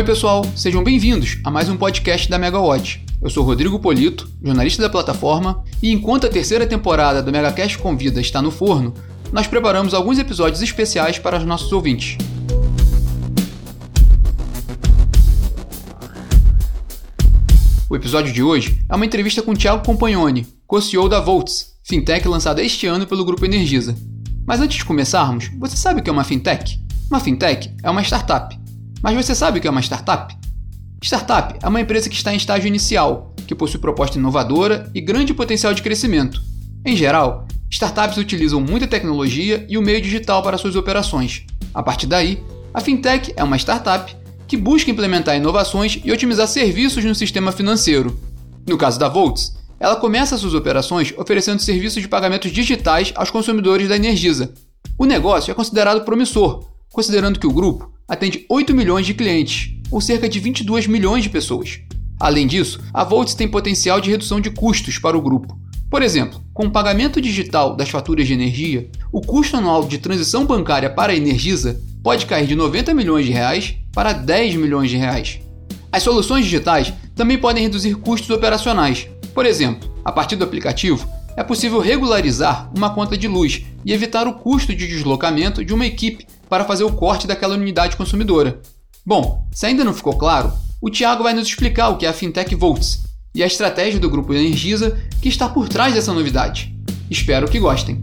Oi, pessoal, sejam bem-vindos a mais um podcast da Megawatt. Eu sou Rodrigo Polito, jornalista da plataforma, e enquanto a terceira temporada do Megacast Convida está no forno, nós preparamos alguns episódios especiais para os nossos ouvintes. O episódio de hoje é uma entrevista com Thiago Compagnoni, co-CEO da Volts, fintech lançada este ano pelo Grupo Energisa. Mas antes de começarmos, você sabe o que é uma fintech? Uma fintech é uma startup. Mas você sabe o que é uma startup? Startup é uma empresa que está em estágio inicial, que possui proposta inovadora e grande potencial de crescimento. Em geral, startups utilizam muita tecnologia e o meio digital para suas operações. A partir daí, a fintech é uma startup que busca implementar inovações e otimizar serviços no sistema financeiro. No caso da Volts, ela começa suas operações oferecendo serviços de pagamentos digitais aos consumidores da Energisa. O negócio é considerado promissor, considerando que o grupo atende 8 milhões de clientes, ou cerca de 22 milhões de pessoas. Além disso, a Volts tem potencial de redução de custos para o grupo. Por exemplo, com o pagamento digital das faturas de energia, o custo anual de transição bancária para a Energisa pode cair de 90 milhões de reais para 10 milhões de reais. As soluções digitais também podem reduzir custos operacionais. Por exemplo, a partir do aplicativo, é possível regularizar uma conta de luz e evitar o custo de deslocamento de uma equipe para fazer o corte daquela unidade consumidora. Bom, se ainda não ficou claro, o Thiago vai nos explicar o que é a Fintech Volts e a estratégia do grupo Energisa que está por trás dessa novidade. Espero que gostem.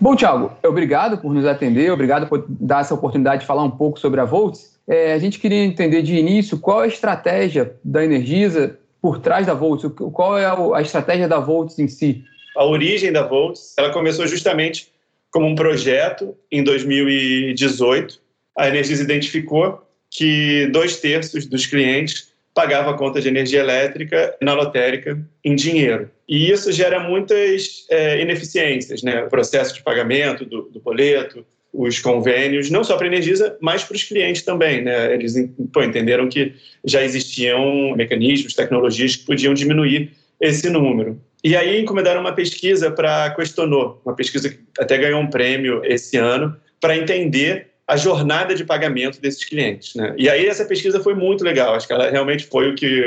Bom, Thiago, obrigado por nos atender, obrigado por dar essa oportunidade de falar um pouco sobre a Volts. É, a gente queria entender de início qual é a estratégia da Energisa por trás da Volts, qual é a estratégia da Volts em si. A origem da Volts, ela começou justamente como um projeto em 2018. A Energisa identificou que dois terços dos clientes pagava a conta de energia elétrica na lotérica em dinheiro. E isso gera muitas é, ineficiências, né? O processo de pagamento do, do boleto, os convênios, não só para a Energisa, mas para os clientes também. Né? Eles pô, entenderam que já existiam mecanismos, tecnologias que podiam diminuir esse número. E aí encomendaram uma pesquisa para Questionou, uma pesquisa que até ganhou um prêmio esse ano, para entender a jornada de pagamento desses clientes. Né? E aí essa pesquisa foi muito legal, acho que ela realmente foi o que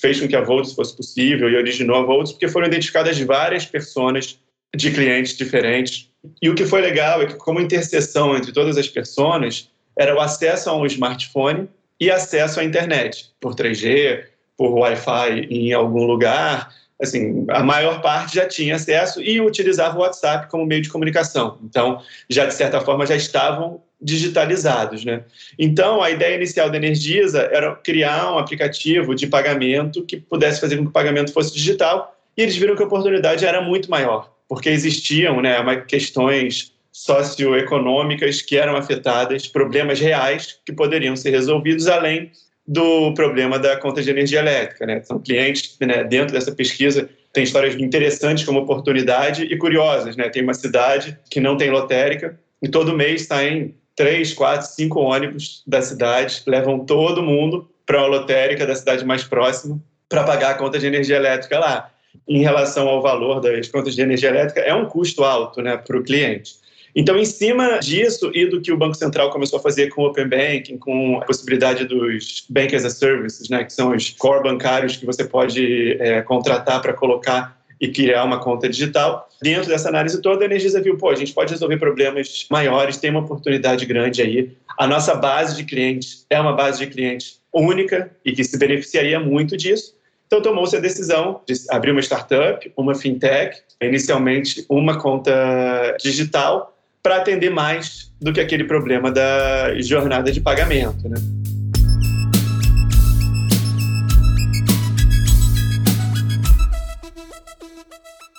fez com que a Volts fosse possível e originou a Volts, porque foram identificadas várias pessoas de clientes diferentes. E o que foi legal é que como interseção entre todas as pessoas era o acesso a um smartphone e acesso à internet, por 3G, por Wi-Fi em algum lugar, assim, a maior parte já tinha acesso e utilizava o WhatsApp como meio de comunicação. Então, já de certa forma já estavam digitalizados, né? Então, a ideia inicial da Energisa era criar um aplicativo de pagamento que pudesse fazer com que o pagamento fosse digital, e eles viram que a oportunidade era muito maior, porque existiam, né, questões socioeconômicas que eram afetadas, problemas reais que poderiam ser resolvidos além do problema da conta de energia elétrica, né? São clientes, né, dentro dessa pesquisa tem histórias interessantes como oportunidade e curiosas, né? Tem uma cidade que não tem lotérica e todo mês saem três, quatro, cinco ônibus da cidade, levam todo mundo para a lotérica da cidade mais próxima para pagar a conta de energia elétrica lá. Em relação ao valor das contas de energia elétrica, é um custo alto né, para o cliente. Então, em cima disso e do que o Banco Central começou a fazer com o Open Banking, com a possibilidade dos Bank as a Services, né, que são os core bancários que você pode é, contratar para colocar e criar uma conta digital. Dentro dessa análise toda, a Energisa viu, pô, a gente pode resolver problemas maiores, tem uma oportunidade grande aí. A nossa base de clientes é uma base de clientes única e que se beneficiaria muito disso. Então tomou-se a decisão de abrir uma startup, uma fintech, inicialmente uma conta digital, para atender mais do que aquele problema da jornada de pagamento. Né?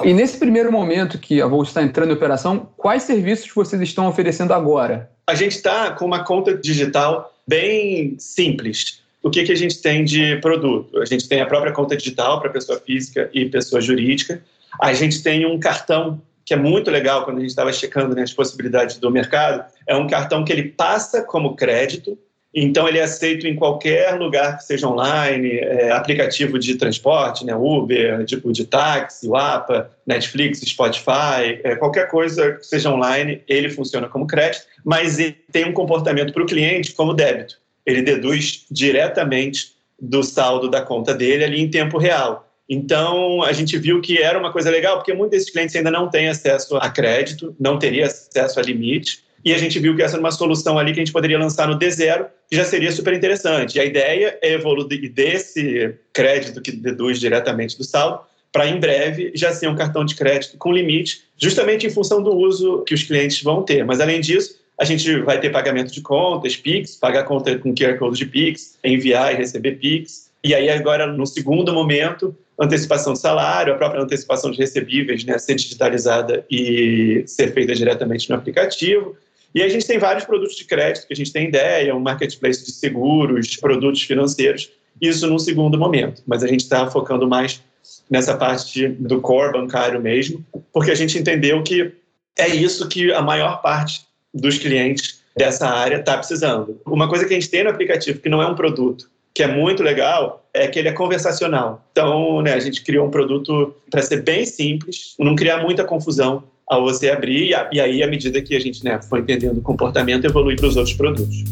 E nesse primeiro momento que a Volt está entrando em operação, quais serviços vocês estão oferecendo agora? A gente está com uma conta digital bem simples. O que, que a gente tem de produto? A gente tem a própria conta digital para pessoa física e pessoa jurídica. A gente tem um cartão que é muito legal quando a gente estava checando né, as possibilidades do mercado. É um cartão que ele passa como crédito Então ele é aceito em qualquer lugar que seja online, é, aplicativo de transporte, né, Uber, tipo de táxi, Wapa, Netflix, Spotify, é, qualquer coisa que seja online, ele funciona como crédito, mas ele tem um comportamento para o cliente como débito. Ele deduz diretamente do saldo da conta dele ali em tempo real. Então, a gente viu que era uma coisa legal, porque muitos desses clientes ainda não têm acesso a crédito, não teria acesso a limite, e a gente viu que essa era uma solução ali que a gente poderia lançar no D0, que já seria super interessante. E a ideia é evoluir desse crédito que deduz diretamente do saldo para em breve já ser um cartão de crédito com limite, justamente em função do uso que os clientes vão ter. Mas além disso, a gente vai ter pagamento de contas, Pix, pagar conta com QR Code de Pix, enviar e receber Pix. E aí agora, no segundo momento, antecipação de salário, a própria antecipação de recebíveis né, ser digitalizada e ser feita diretamente no aplicativo. E a gente tem vários produtos de crédito que a gente tem ideia, um marketplace de seguros, produtos financeiros, isso num segundo momento. Mas a gente está focando mais nessa parte do core bancário mesmo, porque a gente entendeu que é isso que a maior parte dos clientes dessa área está precisando. Uma coisa que a gente tem no aplicativo, que não é um produto, que é muito legal, é que ele é conversacional. Então, né, a gente criou um produto para ser bem simples, não criar muita confusão ao você abrir, e aí, à medida que a gente né, foi entendendo o comportamento, evoluir para os outros produtos.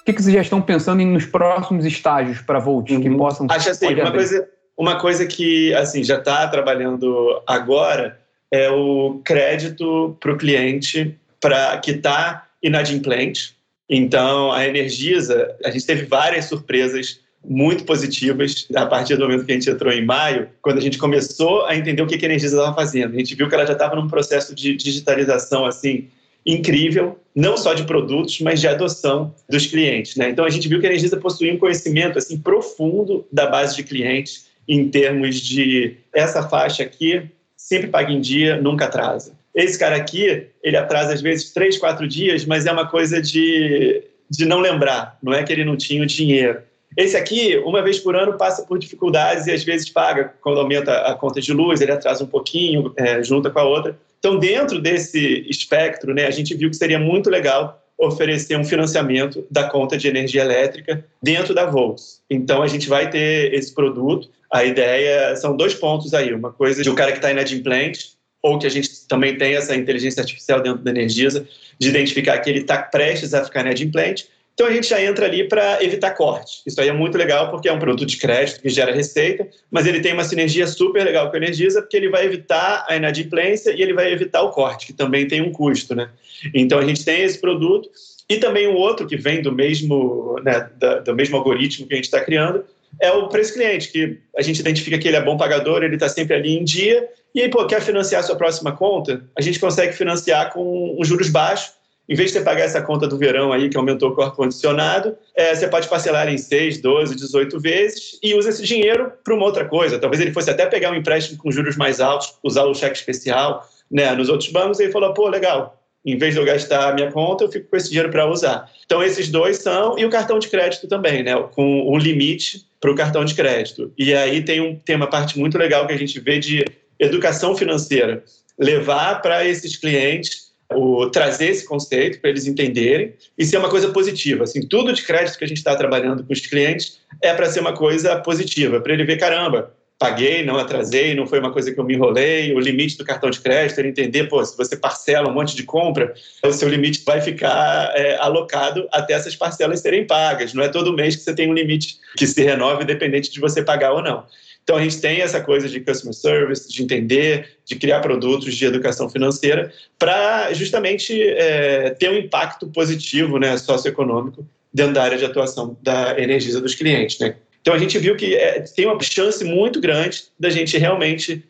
O que, que vocês já estão pensando em nos próximos estágios para Volt uhum. que possam Acho assim, uma coisa, uma coisa que assim já está trabalhando agora é o crédito para o cliente para que está inadimplente. Então, a Energisa, a gente teve várias surpresas muito positivas a partir do momento que a gente entrou em maio, quando a gente começou a entender o que a Energisa estava fazendo. A gente viu que ela já estava num processo de digitalização assim incrível, não só de produtos, mas de adoção dos clientes. Né? Então a gente viu que a Energisa possuía um conhecimento assim profundo da base de clientes em termos de essa faixa aqui sempre paga em dia, nunca atrasa. Esse cara aqui, ele atrasa às vezes três, quatro dias, mas é uma coisa de, de não lembrar, não é que ele não tinha o dinheiro esse aqui, uma vez por ano, passa por dificuldades e às vezes paga. Quando aumenta a conta de luz, ele atrasa um pouquinho, é, junta com a outra. Então, dentro desse espectro, né, a gente viu que seria muito legal oferecer um financiamento da conta de energia elétrica dentro da Volts. Então, a gente vai ter esse produto. A ideia são dois pontos aí. Uma coisa de um cara que está inadimplente, ou que a gente também tem essa inteligência artificial dentro da Energisa, de identificar que ele está prestes a ficar inadimplente, então a gente já entra ali para evitar corte. Isso aí é muito legal porque é um produto de crédito que gera receita, mas ele tem uma sinergia super legal com a Energisa porque ele vai evitar a inadimplência e ele vai evitar o corte, que também tem um custo, né? Então a gente tem esse produto e também o outro que vem do mesmo, né, do mesmo algoritmo que a gente está criando é o preço cliente, que a gente identifica que ele é bom pagador, ele está sempre ali em dia e aí, pô, quer financiar a sua próxima conta? A gente consegue financiar com um juros baixos em vez de você pagar essa conta do verão aí, que aumentou o ar-condicionado, é, você pode parcelar em 6, 12, 18 vezes e usa esse dinheiro para uma outra coisa. Talvez ele fosse até pegar um empréstimo com juros mais altos, usar o cheque especial né, nos outros bancos, e ele falou, pô, legal, em vez de eu gastar a minha conta, eu fico com esse dinheiro para usar. Então, esses dois são, e o cartão de crédito também, né, com um limite para o cartão de crédito. E aí tem, um, tem uma parte muito legal que a gente vê de educação financeira, levar para esses clientes o trazer esse conceito para eles entenderem e ser uma coisa positiva. Assim, tudo de crédito que a gente está trabalhando com os clientes é para ser uma coisa positiva, para ele ver caramba, paguei, não atrasei, não foi uma coisa que eu me enrolei, o limite do cartão de crédito, ele entender, pô, se você parcela um monte de compra, o seu limite vai ficar é, alocado até essas parcelas serem pagas. Não é todo mês que você tem um limite que se renove, independente de você pagar ou não. Então, a gente tem essa coisa de customer service, de entender, de criar produtos de educação financeira, para justamente é, ter um impacto positivo né, socioeconômico dentro da área de atuação da Energisa dos clientes. Né? Então, a gente viu que é, tem uma chance muito grande da gente realmente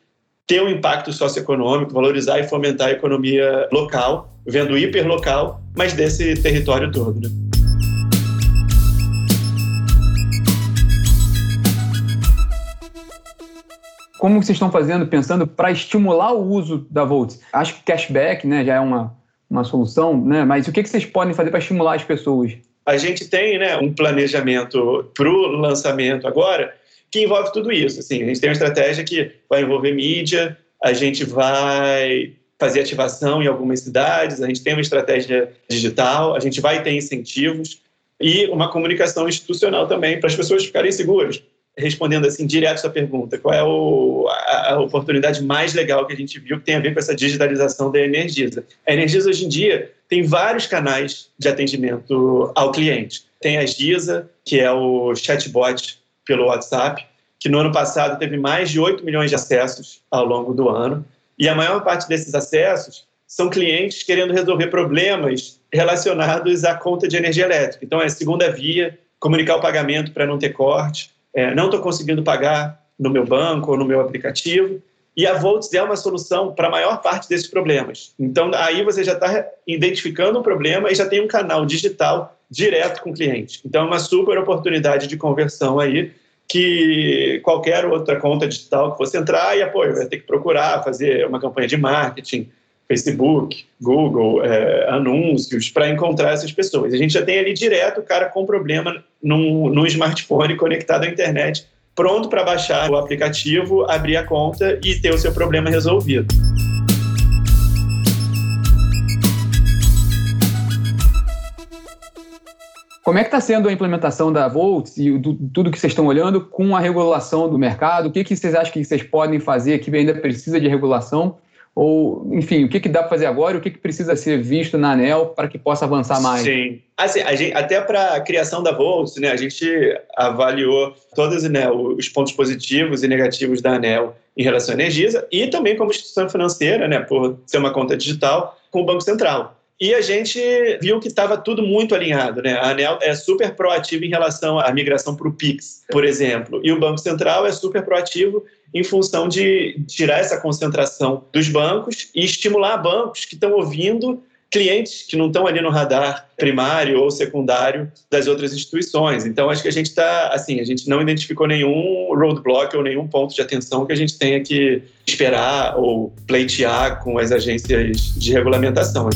ter um impacto socioeconômico, valorizar e fomentar a economia local, vendo hiperlocal, mas desse território todo. Né? Como vocês estão fazendo, pensando para estimular o uso da Volt? Acho que cashback né, já é uma, uma solução, né? mas o que, que vocês podem fazer para estimular as pessoas? A gente tem né, um planejamento para o lançamento agora que envolve tudo isso. Assim, a gente tem uma estratégia que vai envolver mídia, a gente vai fazer ativação em algumas cidades, a gente tem uma estratégia digital, a gente vai ter incentivos e uma comunicação institucional também para as pessoas ficarem seguras. Respondendo assim direto sua pergunta, qual é o, a, a, oportunidade mais legal que a gente viu que tem a ver com essa digitalização da Energisa? A Energisa hoje em dia tem vários canais de atendimento ao cliente. Tem a Giza, que é o chatbot pelo WhatsApp, que no ano passado teve mais de 8 milhões de acessos ao longo do ano. E a maior parte desses acessos são clientes querendo resolver problemas relacionados à conta de energia elétrica. Então, é segunda via, comunicar o pagamento para não ter corte, é, não estou conseguindo pagar no meu banco ou no meu aplicativo. E a Volts é uma solução para a maior parte desses problemas. Então, aí você já está identificando um problema e já tem um canal digital direto com o cliente. Então, é uma super oportunidade de conversão aí que qualquer outra conta digital que você entrar e apoio, vai ter que procurar fazer uma campanha de marketing, Facebook, Google, é, anúncios, para encontrar essas pessoas. A gente já tem ali direto o cara com problema num smartphone conectado à internet, pronto para baixar o aplicativo, abrir a conta e ter o seu problema resolvido. Como é que está sendo a implementação da Volts e do, tudo que vocês estão olhando com a regulação do mercado? O que, que vocês acham que vocês podem fazer que ainda precisa de regulação? Ou, enfim, o que, que dá para fazer agora e o que, que precisa ser visto na ANEL para que possa avançar mais? Sim. Assim, gente, até para a criação da Volts, né, a gente avaliou todos né, os pontos positivos e negativos da ANEL em relação à Energisa e também como instituição financeira, né, por ser uma conta digital, com o Banco Central. E a gente viu que estava tudo muito alinhado. Né? A ANEL é super proativa em relação à migração para o PIX, por exemplo. E o Banco Central é super proativo em função de tirar essa concentração dos bancos e estimular bancos que estão ouvindo clientes que não estão ali no radar primário ou secundário das outras instituições. Então, acho que a gente está, assim, a gente não identificou nenhum roadblock ou nenhum ponto de atenção que a gente tenha que esperar ou pleitear com as agências de regulamentação.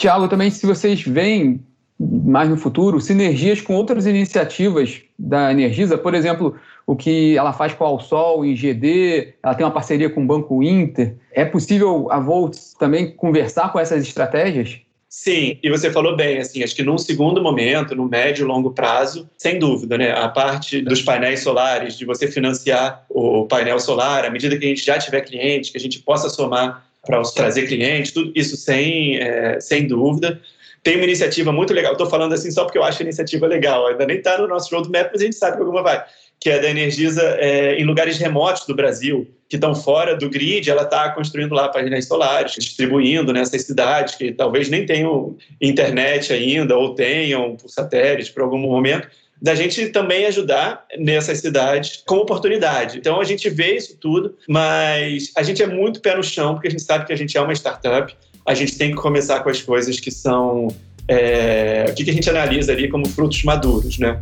Tiago, também se vocês veem mais no futuro sinergias com outras iniciativas da Energisa, por exemplo, o que ela faz com a Alsol e GD, ela tem uma parceria com o Banco Inter. É possível a Volts também conversar com essas estratégias? Sim, e você falou bem, assim, acho que num segundo momento, no médio e longo prazo, sem dúvida, né? A parte dos painéis solares, de você financiar o painel solar, à medida que a gente já tiver cliente, que a gente possa somar para trazer clientes, tudo isso sem, é, sem dúvida. Tem uma iniciativa muito legal, estou falando assim só porque eu acho a iniciativa legal, ainda nem está no nosso roadmap, mas a gente sabe que alguma vai, que é da Energisa é, em lugares remotos do Brasil, que estão fora do grid, ela está construindo lá painéis solares, distribuindo nessas cidades que talvez nem tenham internet ainda, ou tenham por satélite por algum momento, da gente também ajudar nessas cidades com oportunidade. Então a gente vê isso tudo, mas a gente é muito pé no chão, porque a gente sabe que a gente é uma startup, a gente tem que começar com as coisas que são. É, o que a gente analisa ali como frutos maduros, né?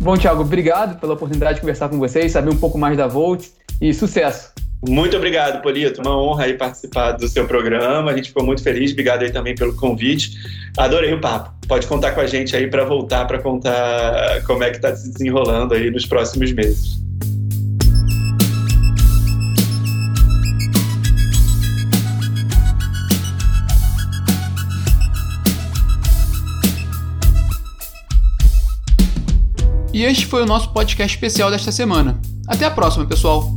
Bom, Thiago, obrigado pela oportunidade de conversar com vocês, saber um pouco mais da Volt e sucesso. Muito obrigado, Polito. Uma honra aí participar do seu programa. A gente ficou muito feliz. Obrigado aí também pelo convite. Adorei o papo. Pode contar com a gente aí para voltar para contar como é que está se desenrolando aí nos próximos meses. E este foi o nosso podcast especial desta semana. Até a próxima, pessoal!